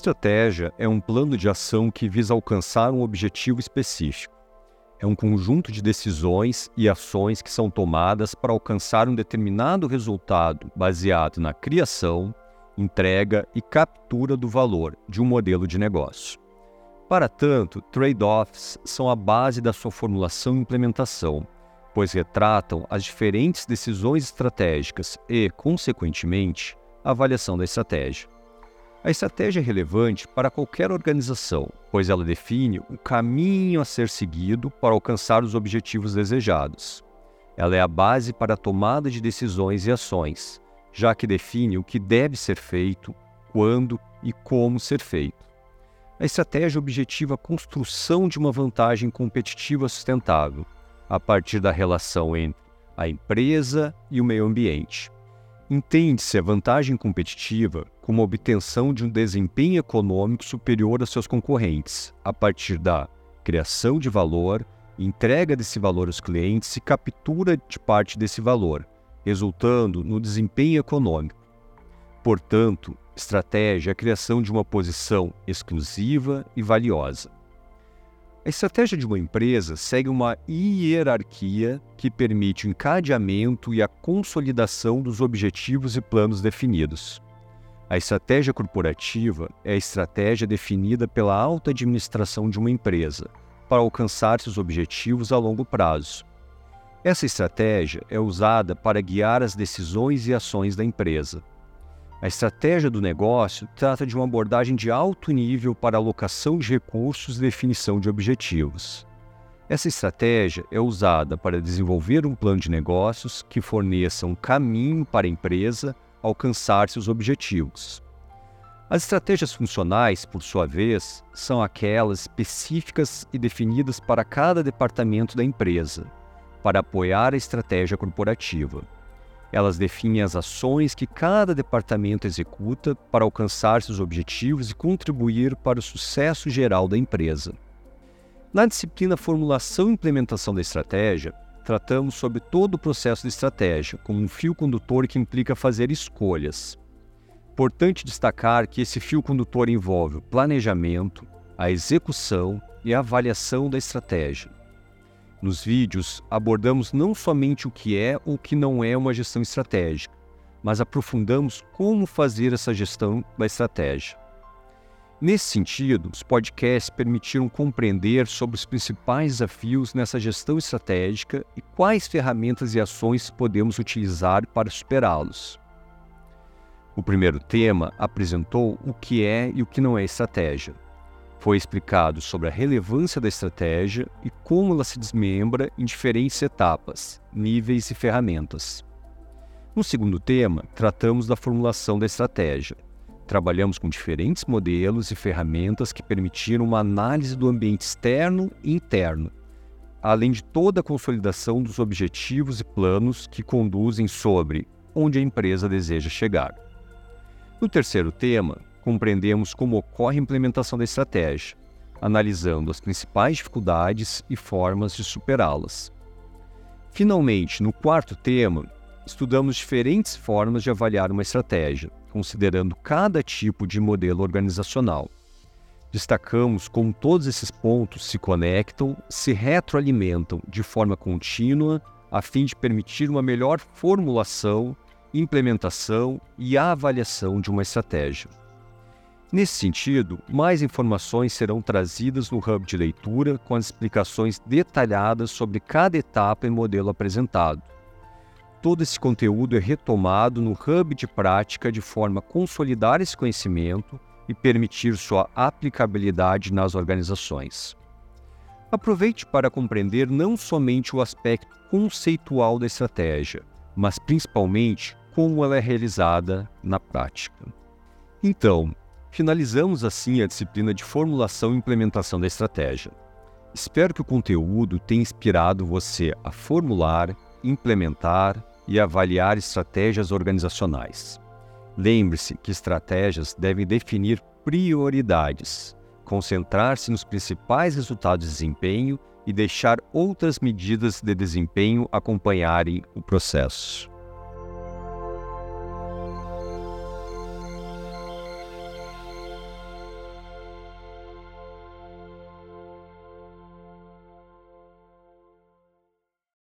estratégia é um plano de ação que visa alcançar um objetivo específico. É um conjunto de decisões e ações que são tomadas para alcançar um determinado resultado baseado na criação, entrega e captura do valor de um modelo de negócio. Para tanto, trade-offs são a base da sua formulação e implementação, pois retratam as diferentes decisões estratégicas e, consequentemente, a avaliação da estratégia. A estratégia é relevante para qualquer organização, pois ela define o caminho a ser seguido para alcançar os objetivos desejados. Ela é a base para a tomada de decisões e ações, já que define o que deve ser feito, quando e como ser feito. A estratégia objetiva a construção de uma vantagem competitiva sustentável, a partir da relação entre a empresa e o meio ambiente. Entende-se a vantagem competitiva como a obtenção de um desempenho econômico superior aos seus concorrentes, a partir da criação de valor, entrega desse valor aos clientes e captura de parte desse valor, resultando no desempenho econômico. Portanto, estratégia é a criação de uma posição exclusiva e valiosa. A estratégia de uma empresa segue uma hierarquia que permite o encadeamento e a consolidação dos objetivos e planos definidos. A estratégia corporativa é a estratégia definida pela alta administração de uma empresa para alcançar seus objetivos a longo prazo. Essa estratégia é usada para guiar as decisões e ações da empresa. A estratégia do negócio trata de uma abordagem de alto nível para alocação de recursos e definição de objetivos. Essa estratégia é usada para desenvolver um plano de negócios que forneça um caminho para a empresa alcançar seus objetivos. As estratégias funcionais, por sua vez, são aquelas específicas e definidas para cada departamento da empresa, para apoiar a estratégia corporativa. Elas definem as ações que cada departamento executa para alcançar seus objetivos e contribuir para o sucesso geral da empresa. Na disciplina Formulação e Implementação da Estratégia, tratamos sobre todo o processo de estratégia, como um fio condutor que implica fazer escolhas. Importante destacar que esse fio condutor envolve o planejamento, a execução e a avaliação da estratégia. Nos vídeos, abordamos não somente o que é ou o que não é uma gestão estratégica, mas aprofundamos como fazer essa gestão da estratégia. Nesse sentido, os podcasts permitiram compreender sobre os principais desafios nessa gestão estratégica e quais ferramentas e ações podemos utilizar para superá-los. O primeiro tema apresentou o que é e o que não é estratégia. Foi explicado sobre a relevância da estratégia e como ela se desmembra em diferentes etapas, níveis e ferramentas. No segundo tema, tratamos da formulação da estratégia. Trabalhamos com diferentes modelos e ferramentas que permitiram uma análise do ambiente externo e interno, além de toda a consolidação dos objetivos e planos que conduzem sobre onde a empresa deseja chegar. No terceiro tema, compreendemos como ocorre a implementação da estratégia, analisando as principais dificuldades e formas de superá-las. Finalmente, no quarto tema, estudamos diferentes formas de avaliar uma estratégia, considerando cada tipo de modelo organizacional. Destacamos como todos esses pontos se conectam, se retroalimentam de forma contínua, a fim de permitir uma melhor formulação, implementação e avaliação de uma estratégia. Nesse sentido, mais informações serão trazidas no hub de leitura com as explicações detalhadas sobre cada etapa e modelo apresentado. Todo esse conteúdo é retomado no hub de prática de forma a consolidar esse conhecimento e permitir sua aplicabilidade nas organizações. Aproveite para compreender não somente o aspecto conceitual da estratégia, mas principalmente como ela é realizada na prática. Então, Finalizamos assim a disciplina de formulação e implementação da estratégia. Espero que o conteúdo tenha inspirado você a formular, implementar e avaliar estratégias organizacionais. Lembre-se que estratégias devem definir prioridades, concentrar-se nos principais resultados de desempenho e deixar outras medidas de desempenho acompanharem o processo.